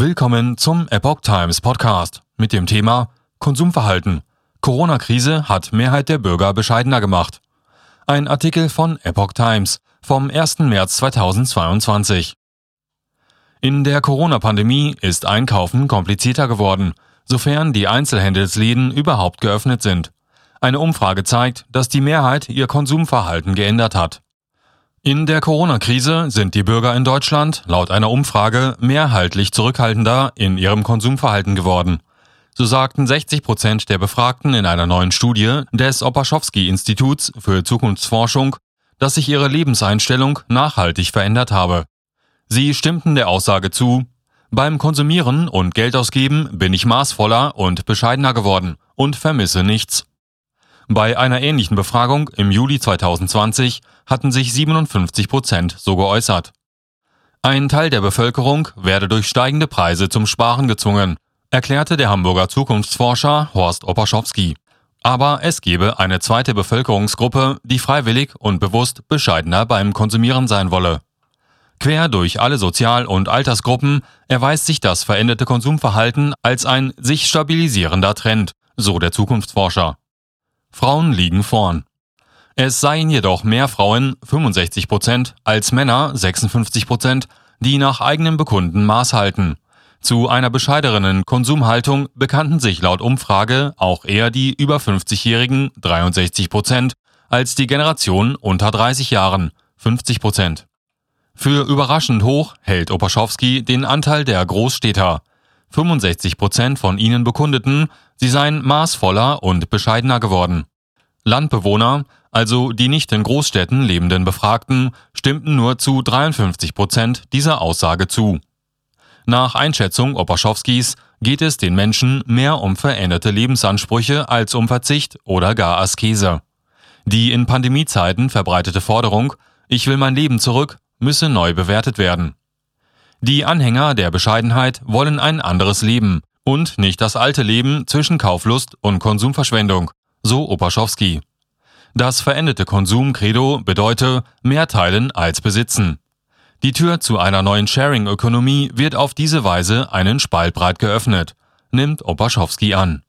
Willkommen zum Epoch Times Podcast mit dem Thema Konsumverhalten. Corona-Krise hat Mehrheit der Bürger bescheidener gemacht. Ein Artikel von Epoch Times vom 1. März 2022. In der Corona-Pandemie ist Einkaufen komplizierter geworden, sofern die Einzelhandelsläden überhaupt geöffnet sind. Eine Umfrage zeigt, dass die Mehrheit ihr Konsumverhalten geändert hat. In der Corona-Krise sind die Bürger in Deutschland laut einer Umfrage mehrheitlich zurückhaltender in ihrem Konsumverhalten geworden. So sagten 60 Prozent der Befragten in einer neuen Studie des Opaschowski-Instituts für Zukunftsforschung, dass sich ihre Lebenseinstellung nachhaltig verändert habe. Sie stimmten der Aussage zu, beim Konsumieren und Geldausgeben bin ich maßvoller und bescheidener geworden und vermisse nichts. Bei einer ähnlichen Befragung im Juli 2020 hatten sich 57 Prozent so geäußert. Ein Teil der Bevölkerung werde durch steigende Preise zum Sparen gezwungen, erklärte der Hamburger Zukunftsforscher Horst Opaschowski. Aber es gebe eine zweite Bevölkerungsgruppe, die freiwillig und bewusst bescheidener beim Konsumieren sein wolle. Quer durch alle Sozial- und Altersgruppen erweist sich das veränderte Konsumverhalten als ein sich stabilisierender Trend, so der Zukunftsforscher. Frauen liegen vorn. Es seien jedoch mehr Frauen 65 Prozent als Männer 56 Prozent, die nach eigenem Bekunden Maß halten. Zu einer bescheideren Konsumhaltung bekannten sich laut Umfrage auch eher die über 50-Jährigen 63 Prozent als die Generation unter 30 Jahren 50 Prozent. Für überraschend hoch hält Opaschowski den Anteil der Großstädter. 65 Prozent von ihnen bekundeten, sie seien maßvoller und bescheidener geworden. Landbewohner, also die nicht in Großstädten lebenden Befragten, stimmten nur zu 53 Prozent dieser Aussage zu. Nach Einschätzung Opaschowskis geht es den Menschen mehr um veränderte Lebensansprüche als um Verzicht oder gar Askese. Die in Pandemiezeiten verbreitete Forderung, ich will mein Leben zurück, müsse neu bewertet werden. Die Anhänger der Bescheidenheit wollen ein anderes Leben und nicht das alte Leben zwischen Kauflust und Konsumverschwendung, so Opaschowski. Das veränderte Konsumcredo bedeute mehr teilen als besitzen. Die Tür zu einer neuen Sharing-Ökonomie wird auf diese Weise einen Spalt breit geöffnet, nimmt Opaschowski an.